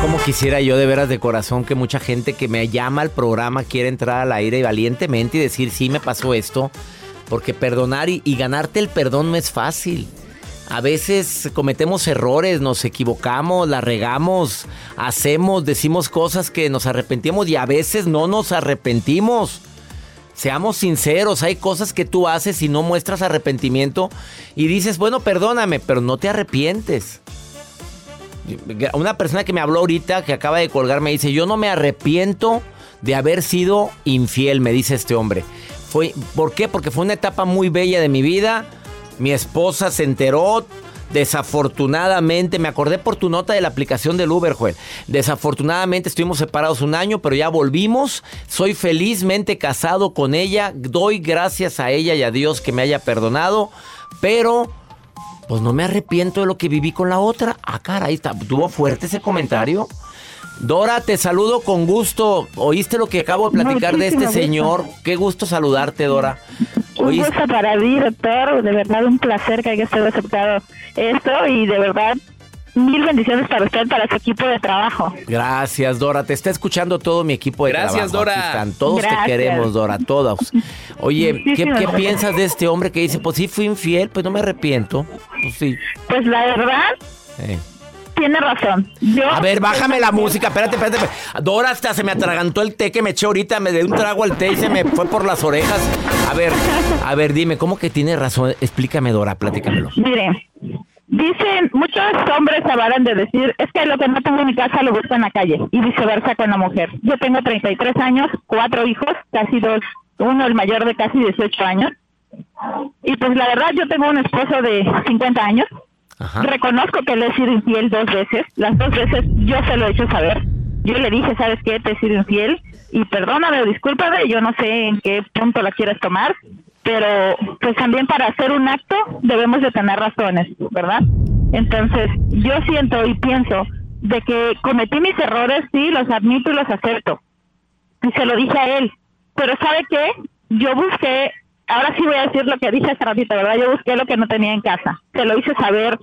Como quisiera yo de veras de corazón que mucha gente que me llama al programa quiera entrar al aire valientemente y decir sí me pasó esto, porque perdonar y, y ganarte el perdón no es fácil. A veces cometemos errores, nos equivocamos, la regamos, hacemos, decimos cosas que nos arrepentimos y a veces no nos arrepentimos. Seamos sinceros, hay cosas que tú haces y no muestras arrepentimiento y dices, bueno, perdóname, pero no te arrepientes. Una persona que me habló ahorita, que acaba de colgar, me dice, yo no me arrepiento de haber sido infiel, me dice este hombre. Fue, ¿Por qué? Porque fue una etapa muy bella de mi vida. Mi esposa se enteró. Desafortunadamente, me acordé por tu nota de la aplicación del Uber. Desafortunadamente estuvimos separados un año, pero ya volvimos. Soy felizmente casado con ella. Doy gracias a ella y a Dios que me haya perdonado. Pero, pues no me arrepiento de lo que viví con la otra. Ah, caray, está, tuvo fuerte ese comentario. Dora, te saludo con gusto. ¿Oíste lo que acabo de platicar de este señor? Qué gusto saludarte, Dora. Un gusto para mí, doctor. De verdad, un placer que haya usted aceptado esto y de verdad, mil bendiciones para usted, para su equipo de trabajo. Gracias, Dora. Te está escuchando todo mi equipo de Gracias, trabajo. Dora. Están. Todos Gracias. te queremos, Dora, todos. Oye, ¿qué, qué piensas de este hombre que dice, pues sí fui infiel, pues no me arrepiento? Pues sí. Pues la verdad, Eh. tiene razón. Yo, A ver, bájame la música, espérate, espérate. espérate. Dora hasta se me atragantó el té que me eché ahorita, me dio un trago al té y se me fue por las orejas. A ver, a ver, dime, ¿cómo que tiene razón? Explícame, Dora, platícamelo. Mire, dicen, muchos hombres avalan de decir, es que lo que no tengo en mi casa lo busco en la calle, y viceversa con la mujer. Yo tengo 33 años, cuatro hijos, casi dos, uno el mayor de casi 18 años. Y pues la verdad, yo tengo un esposo de 50 años. Ajá. Reconozco que le he sido infiel dos veces. Las dos veces yo se lo he hecho saber. Yo le dije, ¿sabes qué? Te he sido infiel. Y perdóname o discúlpame, yo no sé en qué punto la quieres tomar. Pero pues también para hacer un acto debemos de tener razones, ¿verdad? Entonces yo siento y pienso de que cometí mis errores, sí, los admito y los acepto. Y se lo dije a él. Pero ¿sabe qué? Yo busqué ahora sí voy a decir lo que dije hace ratito, ¿verdad? Yo busqué lo que no tenía en casa. Se lo hice saber.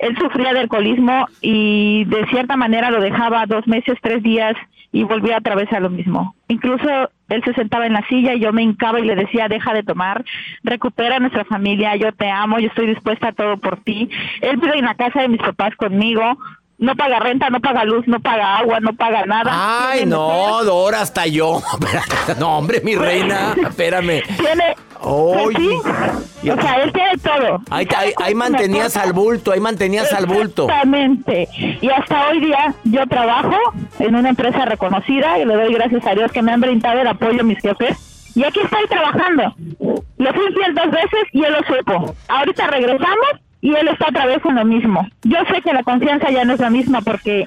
Él sufría de alcoholismo y de cierta manera lo dejaba dos meses, tres días y volvía otra vez a lo mismo. Incluso él se sentaba en la silla y yo me hincaba y le decía, deja de tomar, recupera a nuestra familia, yo te amo, yo estoy dispuesta a todo por ti. Él vive en la casa de mis papás conmigo, no paga renta, no paga luz, no paga agua, no paga nada. Ay, no, Dora, hasta yo. No, hombre, mi reina, espérame. Tiene... pues sí, Oye. o sea, él tiene todo. Ahí, ahí, ahí mantenías al bulto, ahí mantenías al bulto. Exactamente. Y hasta hoy día yo trabajo en una empresa reconocida y le doy gracias a Dios que me han brindado el apoyo a mis jefes. Y aquí estoy trabajando. Le fui infiel dos veces y él lo supo. Ahorita regresamos y él está otra vez en lo mismo. Yo sé que la confianza ya no es la misma porque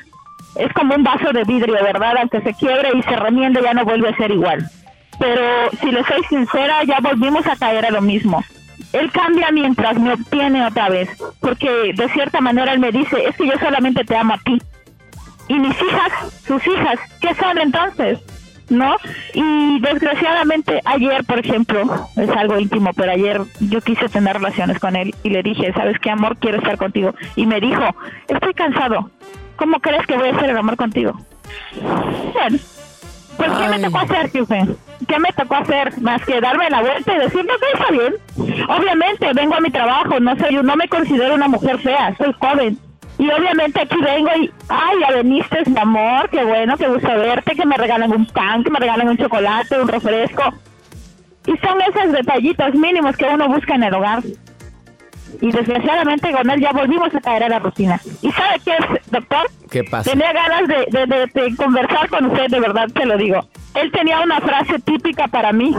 es como un vaso de vidrio, ¿verdad? Aunque se quiebre y se remiende ya no vuelve a ser igual. Pero si le soy sincera, ya volvimos a caer a lo mismo. él cambia mientras me obtiene otra vez, porque de cierta manera él me dice, es que yo solamente te amo a ti. Y mis hijas, sus hijas, ¿qué son entonces? ¿No? Y desgraciadamente ayer, por ejemplo, es algo íntimo, pero ayer yo quise tener relaciones con él y le dije, ¿sabes qué, amor? Quiero estar contigo. Y me dijo, estoy cansado. ¿Cómo crees que voy a hacer el amor contigo? Bueno, pues ¿qué me tocó hacer, jefe? ¿Qué me tocó hacer? Más que darme la vuelta y decirme que está bien. Obviamente, vengo a mi trabajo, no soy, no me considero una mujer fea, soy joven. Y obviamente aquí vengo y, ay, ya veniste, mi amor, qué bueno, qué gusto verte, que me regalan un pan, que me regalan un chocolate, un refresco. Y son esos detallitos mínimos que uno busca en el hogar. Y desgraciadamente con él ya volvimos a caer a la rutina. ¿Y sabe qué es, doctor? ¿Qué pasa? Tenía ganas de, de, de, de conversar con usted, de verdad te lo digo. Él tenía una frase típica para mí,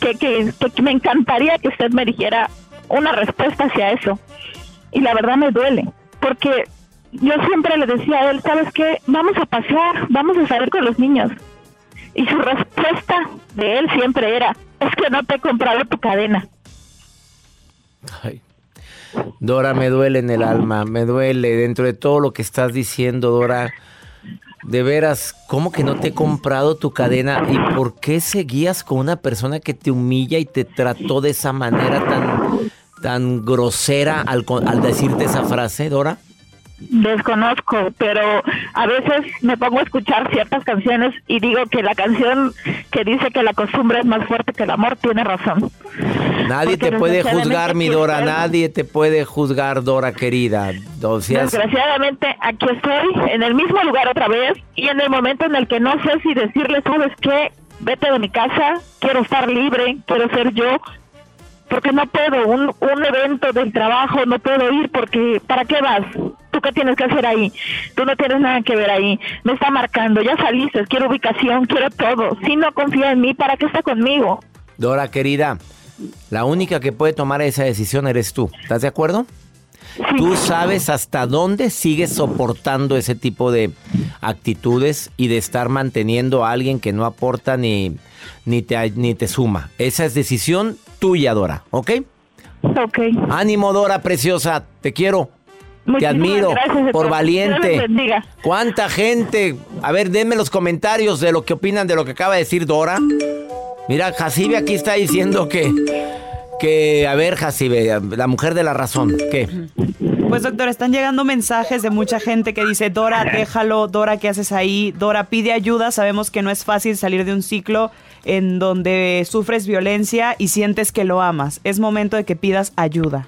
que, que, me encantaría que usted me dijera una respuesta hacia eso. Y la verdad me duele, porque yo siempre le decía a él, ¿sabes qué? Vamos a pasear, vamos a salir con los niños. Y su respuesta de él siempre era, es que no te he comprado tu cadena. Dora, me duele en el alma, me duele dentro de todo lo que estás diciendo, Dora. De veras, ¿cómo que no te he comprado tu cadena? ¿Y por qué seguías con una persona que te humilla y te trató de esa manera tan, tan grosera al, al decirte esa frase, Dora? Desconozco, pero a veces me pongo a escuchar ciertas canciones y digo que la canción que dice que la costumbre es más fuerte que el amor tiene razón. Nadie Porque te puede juzgar, mi Dora, nadie te puede juzgar, Dora querida. O sea, Desgraciadamente aquí estoy en el mismo lugar otra vez y en el momento en el que no sé si decirle, ¿sabes qué? Vete de mi casa, quiero estar libre, quiero ser yo, porque no puedo, un, un evento del trabajo no puedo ir porque ¿para qué vas? ¿Tú qué tienes que hacer ahí? Tú no tienes nada que ver ahí. Me está marcando, ya saliste, quiero ubicación, quiero todo. Si no confía en mí, ¿para qué está conmigo? Dora querida, la única que puede tomar esa decisión eres tú. ¿Estás de acuerdo? Tú sabes hasta dónde sigues soportando ese tipo de actitudes y de estar manteniendo a alguien que no aporta ni, ni, te, ni te suma. Esa es decisión tuya, Dora, ¿ok? Ok. Ánimo, Dora, preciosa, te quiero. Te admiro gracias, por Dios valiente. ¿Cuánta gente? A ver, denme los comentarios de lo que opinan de lo que acaba de decir Dora. Mira, Jacibe aquí está diciendo que, que, a ver, Jacibe, la mujer de la razón, ¿qué? Pues doctor, están llegando mensajes de mucha gente que dice, Dora, déjalo, Dora, ¿qué haces ahí? Dora, pide ayuda, sabemos que no es fácil salir de un ciclo en donde sufres violencia y sientes que lo amas. Es momento de que pidas ayuda.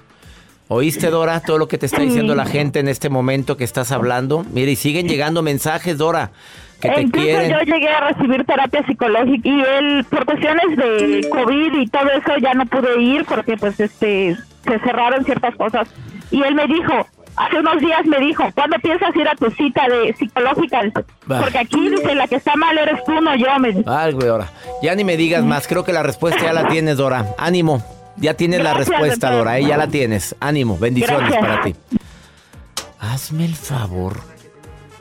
¿Oíste, Dora, todo lo que te está diciendo la gente en este momento que estás hablando? Mire, y siguen llegando mensajes, Dora, que te Incluso quieren. yo llegué a recibir terapia psicológica y él, por cuestiones de COVID y todo eso, ya no pude ir porque pues este se cerraron ciertas cosas. Y él me dijo, hace unos días me dijo, ¿cuándo piensas ir a tu cita de psicológica? Porque aquí dice, la que está mal eres tú, no yo. Me güey, Dora. Ya ni me digas más. Creo que la respuesta ya la tienes, Dora. Ánimo. Ya tienes la respuesta, doctor. Dora. ¿eh? Ya la tienes. Ánimo. Bendiciones Gracias. para ti. Hazme el favor.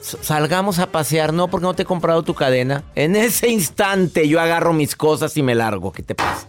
Salgamos a pasear, no porque no te he comprado tu cadena. En ese instante yo agarro mis cosas y me largo. ¿Qué te pasa?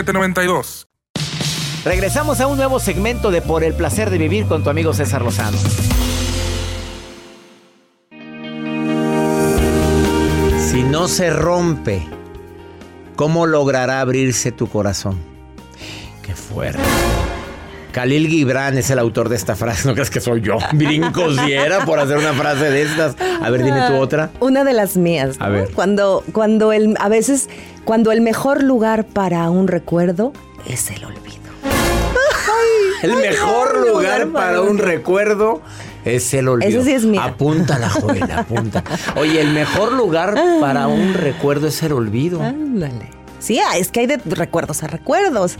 833-699-0792. Regresamos a un nuevo segmento de Por el placer de vivir con tu amigo César Lozano. Si no se rompe, ¿cómo logrará abrirse tu corazón? Qué fuerte. Khalil Gibran es el autor de esta frase. No crees que soy yo. Brincos diera por hacer una frase de estas. A ver, dime tú otra. Una de las mías. A ver. Cuando, cuando el, a veces, cuando el mejor lugar para un recuerdo es el olvido. El mejor lugar lugar para para un recuerdo es el olvido. Ese sí es mío. Apúntala, Joel, apunta. Oye, el mejor lugar para un recuerdo es el olvido. Ándale. Sí, ah, es que hay de recuerdos a recuerdos.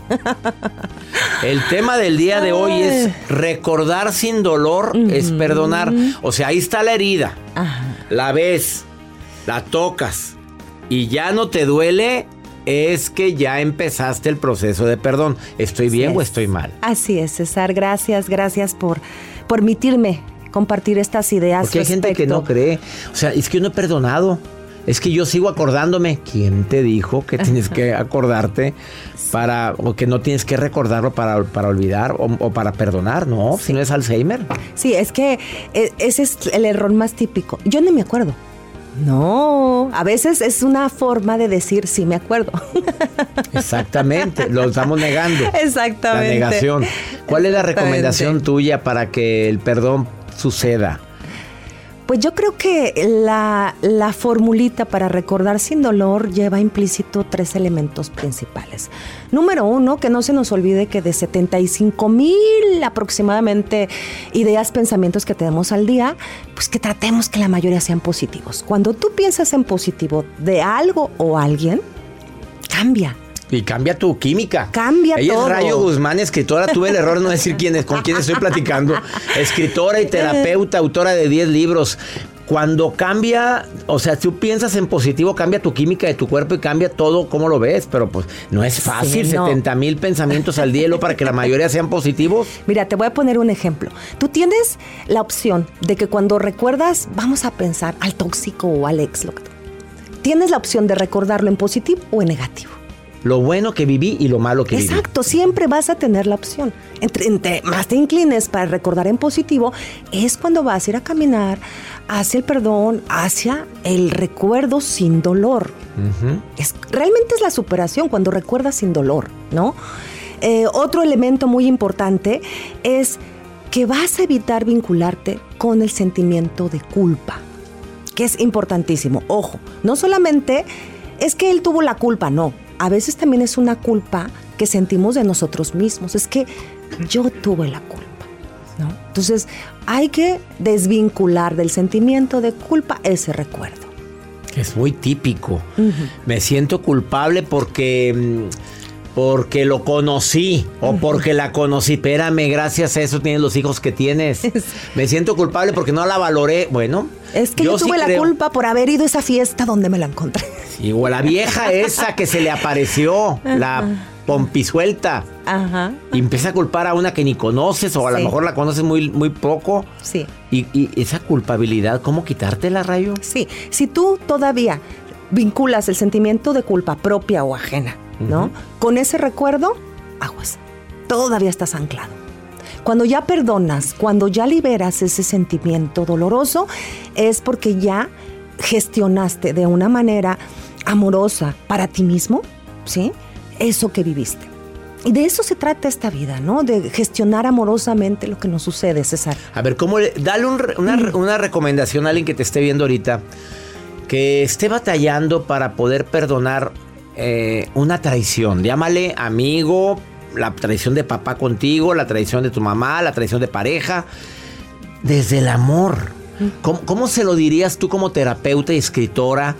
El tema del día de hoy es recordar sin dolor es perdonar. O sea, ahí está la herida. Ajá. La ves, la tocas y ya no te duele, es que ya empezaste el proceso de perdón. ¿Estoy bien o es. estoy mal? Así es, César. Gracias, gracias por permitirme compartir estas ideas. Porque hay gente que no cree. O sea, es que yo no he perdonado. Es que yo sigo acordándome. ¿Quién te dijo que tienes que acordarte para, o que no tienes que recordarlo para, para olvidar o, o para perdonar? No, si no es Alzheimer. Sí, es que eh, ese es el error más típico. Yo no me acuerdo. No, a veces es una forma de decir sí me acuerdo. Exactamente, lo estamos negando. Exactamente. La negación. ¿Cuál es la recomendación tuya para que el perdón suceda? Pues yo creo que la, la formulita para recordar sin dolor lleva implícito tres elementos principales. Número uno, que no se nos olvide que de 75 mil aproximadamente ideas, pensamientos que tenemos al día, pues que tratemos que la mayoría sean positivos. Cuando tú piensas en positivo de algo o alguien, cambia. Y cambia tu química. Cambia Ella todo. es Rayo Guzmán, escritora. Tuve el error de no decir quién es, con quién estoy platicando. Escritora y terapeuta, autora de 10 libros. Cuando cambia, o sea, tú piensas en positivo, cambia tu química de tu cuerpo y cambia todo como lo ves. Pero pues no es fácil, Sí, no. 70 mil pensamientos al día para que la mayoría sean positivos. Mira, te voy a poner un ejemplo. Tú tienes la opción de que cuando recuerdas, vamos a pensar al tóxico o al ex. Tienes la opción de recordarlo en positivo o en negativo. Lo bueno que viví y lo malo que viví. Exacto, siempre vas a tener la opción. Entre, entre más te inclines para recordar en positivo, es cuando vas a ir a caminar hacia el perdón, hacia el recuerdo sin dolor. Es, realmente es la superación cuando recuerdas sin dolor, ¿no? Eh, otro elemento muy importante es que vas a evitar vincularte con el sentimiento de culpa, que es importantísimo. Ojo, no solamente es que él tuvo la culpa, no. A veces también es una culpa que sentimos de nosotros mismos. Es que yo tuve la culpa, ¿no? Entonces hay que desvincular del sentimiento de culpa ese recuerdo. Es muy típico. Me siento culpable porque mm, porque lo conocí o porque la conocí. Espérame, gracias a eso tienes los hijos que tienes. Me siento culpable porque no la valoré. Bueno, Es que yo, tuve la creo- culpa por haber ido a esa fiesta donde me la encontré. O la vieja esa que se le apareció, la pompisuelta. Ajá. Y empieza a culpar a una que ni conoces o a lo mejor la conoces muy, muy poco. Sí. Y, y esa culpabilidad, ¿cómo quitártela, Rayo? Sí, si tú todavía vinculas el sentimiento de culpa propia o ajena, ¿no? Con ese recuerdo, aguas. Todavía estás anclado. Cuando ya perdonas, cuando ya liberas ese sentimiento doloroso, es porque ya gestionaste de una manera amorosa para ti mismo, ¿sí? Eso que viviste. Y de eso se trata esta vida, ¿no? De gestionar amorosamente lo que nos sucede, César. A ver, ¿cómo le- dale un una, una recomendación a alguien que te esté viendo ahorita, que esté batallando para poder perdonar eh, una traición. Llámale amigo, la traición de papá contigo, la traición de tu mamá, la traición de pareja, desde el amor. ¿Cómo, se lo dirías tú como terapeuta y escritora?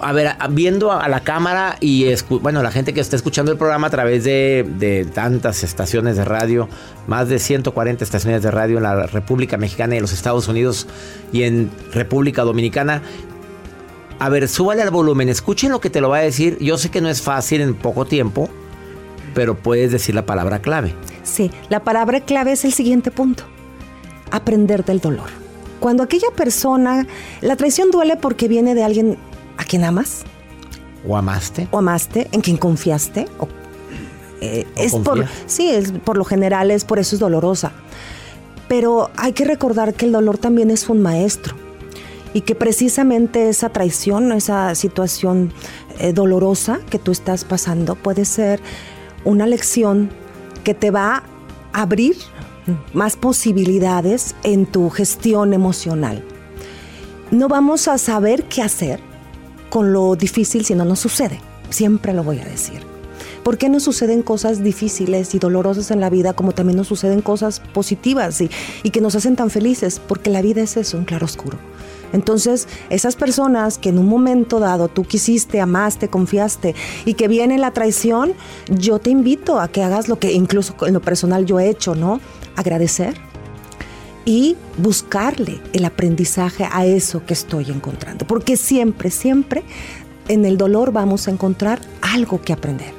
A ver, viendo a, la cámara y, bueno, la gente que está escuchando el programa a través de, de tantas estaciones de radio, más de 140 estaciones de radio en la República Mexicana y en los Estados Unidos y en República Dominicana. A ver, súbale al volumen, escuchen lo que te lo va a decir. Yo sé que no es fácil en poco tiempo, pero puedes decir la palabra clave. Sí, la palabra clave es el siguiente punto. Aprender del dolor. Cuando aquella persona, la traición duele porque viene de alguien a quien amas ¿O amaste? o amaste, en quien confiaste. O, eh, O es por, sí, es, por lo general es por eso es dolorosa. Pero hay que recordar que el dolor también es un maestro y que precisamente esa traición, esa situación eh, dolorosa que tú estás pasando puede ser una lección que te va abrir más posibilidades en tu gestión emocional. No vamos a saber qué hacer con lo difícil si no nos sucede. Siempre lo voy a decir. ¿Por qué nos suceden cosas difíciles y dolorosas en la vida como también nos suceden cosas positivas y, que nos hacen tan felices? Porque la vida es eso, un claroscuro. Entonces, esas personas que en un momento dado tú quisiste, amaste, confiaste y que viene la traición, yo te invito a que hagas lo que incluso en lo personal yo he hecho, ¿no? Agradecer y buscarle el aprendizaje a eso que estoy encontrando. Porque siempre, siempre en el dolor vamos a encontrar algo que aprender.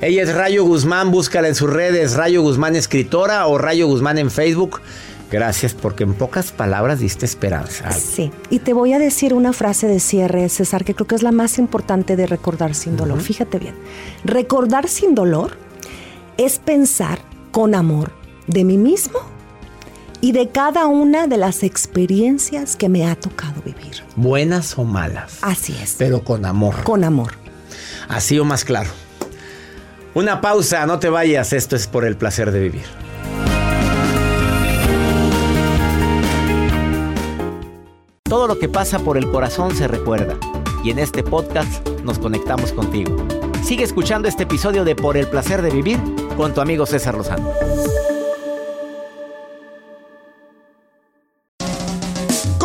Ella es Rayo Guzmán, búscala en sus redes, Rayo Guzmán escritora o Rayo Guzmán en Facebook. Gracias porque en pocas palabras diste esperanza. Sí, y te voy a decir una frase de cierre, César, que creo que es la más importante de recordar sin dolor. Fíjate bien, recordar sin dolor es pensar con amor de mí mismo y de cada una de las experiencias que me ha tocado vivir. Buenas o malas. Así es. Pero con amor. Con amor. Así o más claro. Una pausa, no te vayas, esto es por el placer de vivir. Todo lo que pasa por el corazón se recuerda y en este podcast nos conectamos contigo. Sigue escuchando este episodio de Por el placer de vivir con tu amigo César Lozano.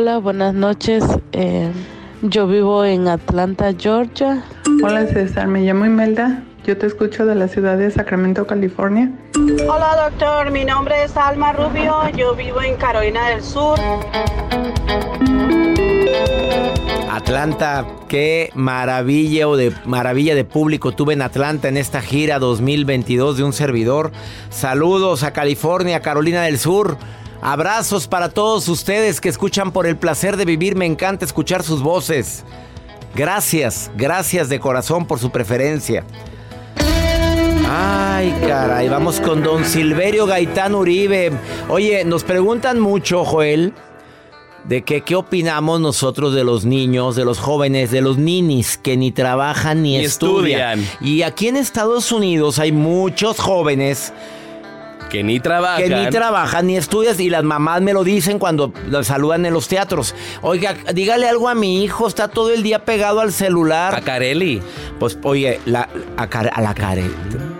Hola, buenas noches. Eh, yo vivo en Atlanta, Georgia. Hola César, me llamo Imelda. Yo te escucho de la ciudad de Sacramento, California. Hola doctor, mi nombre es Alma Rubio. Yo vivo en Carolina del Sur. Atlanta, qué maravilla o de maravilla de público tuve en Atlanta en esta gira 2022 de un servidor. Saludos a California, Carolina del Sur. Abrazos para todos ustedes que escuchan por el placer de vivir. Me encanta escuchar sus voces. Gracias, gracias de corazón por su preferencia. Ay, caray, vamos con don Silverio Gaitán Uribe. Oye, nos preguntan mucho, Joel, de que qué opinamos nosotros de los niños, de los jóvenes, de los ninis que ni trabajan ni, Ni estudian. estudian. Y aquí en Estados Unidos hay muchos jóvenes Que ni trabajan. que ni trabajan ni estudian y las mamás me lo dicen cuando los saludan en los teatros. Oiga, dígale algo a mi hijo, está todo el día pegado al celular. A Carelli. Pues, oye, la, a, la Carelli.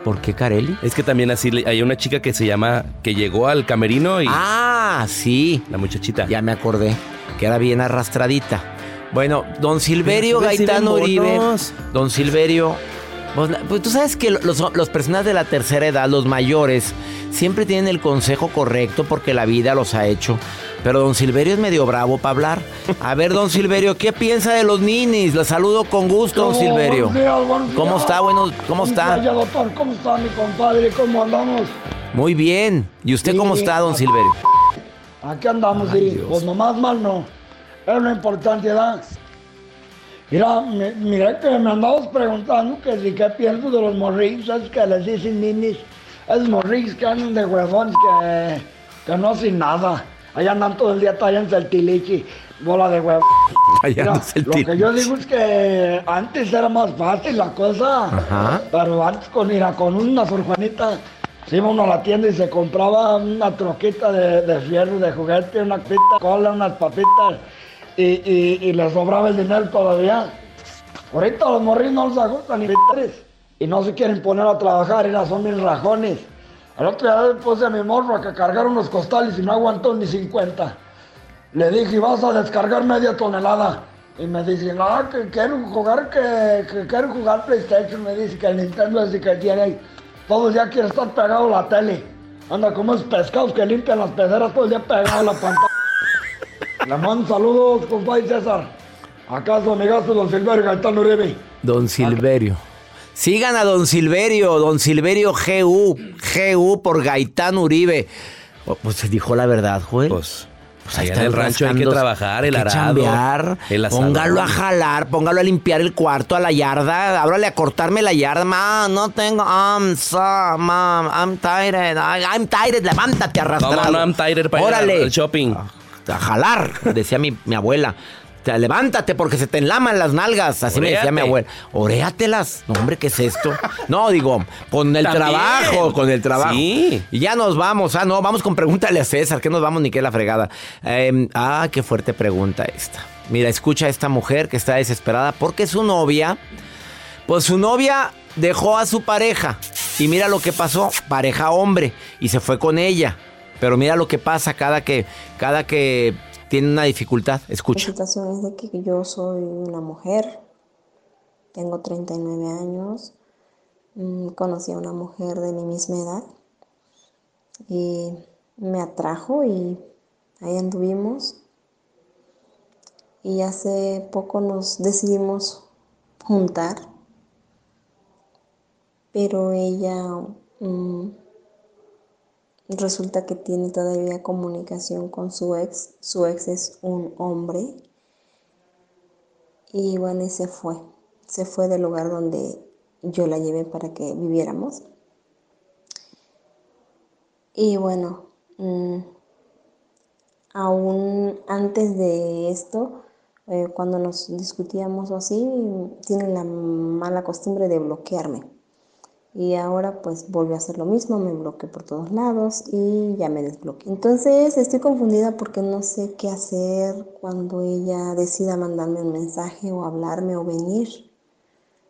¿Por qué Carelli? Es que también así hay una chica que se llama, que llegó al camerino y Ah, sí. la muchachita. Ya me acordé que era bien arrastradita. Bueno, don Silverio pues, Gaitán Uribe. Don Silverio. Pues, la- pues, tú sabes que los, los personas de la tercera edad, los mayores, siempre tienen el consejo correcto porque la vida los ha hecho. Pero don Silverio es medio bravo para hablar. A ver, don Silverio, ¿qué piensa de los ninis? Le saludo con gusto, don Silverio. Buenos días, buenos ¿Cómo está? Bueno, ¿cómo está? Vaya, doctor, ¿cómo está mi compadre? ¿Cómo andamos? Muy bien. ¿Y usted cómo está, don Silverio? Aquí andamos, Ay. Pues nomás mal no. Es una importante edad. Mira, mi- mira que me andabas preguntando que si qué pienso de los morrillos, es que les dicen ninis. Es morrillos que andan de huevones que, que no hacen nada. Allá andan todo el día tallándose el tilichi, bola de huevo. Mira, Tallándose el lo que yo digo es que antes era más fácil la cosa. Ajá. Pero antes con, mira, con una surjuanita se iba uno a la tienda y se compraba una troquita de, de fierro, de juguete, una pita, cola, unas papitas y, y, y le sobraba el dinero todavía. Ahorita los morrillos no les ajustan ni y no se quieren poner a trabajar, y son mis rajones. El otro día puse a mi morro a que cargara unos costales y no aguantó ni 50. Le dije, vas a descargar media tonelada. Y me dice, no, que quiero jugar, que, quiero jugar PlayStation. Me dice que el Nintendo es el que tiene. Todo el día quiere estar pegado a la tele. Anda como esos pescados que limpian las peceras todo el día pegado a la pantalla. Le mando saludos, compadre César. Acá su amigazo, don Silverio Gaetano Uribe. Don Silverio. Sigan a don Silverio, don Silverio GU, GU por Gaitán Uribe. Pues se dijo la verdad, güey. Pues, Pues allá en el rancho hay que trabajar, el hay que arado, chambear, el. Póngalo a jalar, póngalo a limpiar el cuarto, a la yarda, ábrale a cortarme la yarda. Ma, no tengo, I'm so, mom, I'm tired, I- I'm tired, levántate arrastrado. No, no, I'm tired para ir Órale. al- al shopping. A jalar, decía mi, mi abuela. Te- Levántate porque se te enlaman las nalgas. Así me decía mi abuela. Oréatelas. No, hombre, ¿qué es esto? No, digo, con el También. trabajo, con el trabajo. Sí. Y ya nos vamos. Ah, no, vamos con pregúntale a César, que nos vamos ni qué la fregada. Eh, ah, qué fuerte pregunta esta. Mira, escucha a esta mujer que está desesperada porque su novia, pues su novia dejó a su pareja. Y mira lo que pasó, pareja hombre, y se fue con ella. Pero mira lo que pasa cada que, cada que tiene una dificultad. La Escucha. situación es de que yo soy una mujer, tengo 39 años, mm, conocí a una mujer de mi misma edad y me atrajo y ahí anduvimos y hace poco nos decidimos juntar, pero ella mm, resulta que tiene todavía comunicación con su ex, su ex es un hombre y bueno, y se fue. Se fue del lugar donde yo la llevé para que viviéramos. Y bueno, mm, aún antes de esto, eh, cuando nos discutíamos o así, tiene la mala costumbre de bloquearme. Y ahora pues volvió a hacer lo mismo, me bloqueó por todos lados y ya me desbloqueé. Entonces estoy confundida porque no sé qué hacer cuando ella decida mandarme un mensaje o hablarme o venir.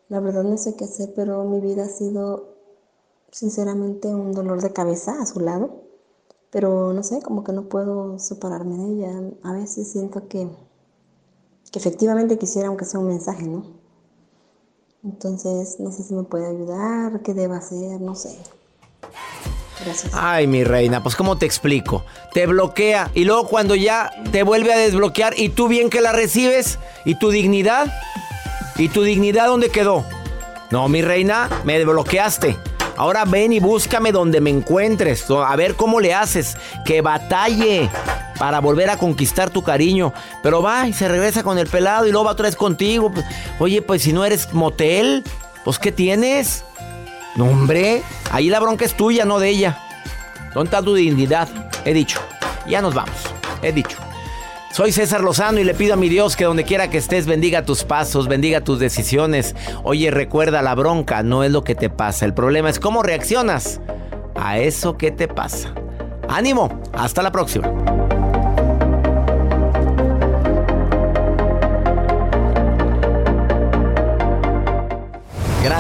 La verdad no sé qué hacer, pero mi vida ha sido sinceramente un dolor de cabeza a su lado. Pero no sé, como que no puedo separarme de ella. A veces siento que, que efectivamente quisiera aunque sea un mensaje, ¿no? Entonces, no sé si me puede ayudar, qué debo hacer, no sé. Gracias. Ay, mi reina, pues ¿cómo te explico? Te bloquea y luego cuando ya te vuelve a desbloquear y tú bien que la recibes y tu dignidad, ¿y tu dignidad dónde quedó? No, mi reina, me desbloqueaste. Ahora ven y búscame donde me encuentres, a ver cómo le haces, que batalle para volver a conquistar tu cariño. Pero va y se regresa con el pelado y luego va otra vez contigo. Oye, pues si no eres motel, pues ¿qué tienes? No, hombre, ahí la bronca es tuya, no de ella. ¿Dónde está tu dignidad? He dicho. Ya nos vamos. He dicho. Soy César Lozano y le pido a mi Dios que donde quiera que estés bendiga tus pasos, bendiga tus decisiones. Oye, recuerda, la bronca no es lo que te pasa. El problema es cómo reaccionas a eso que te pasa. Ánimo. Hasta la próxima.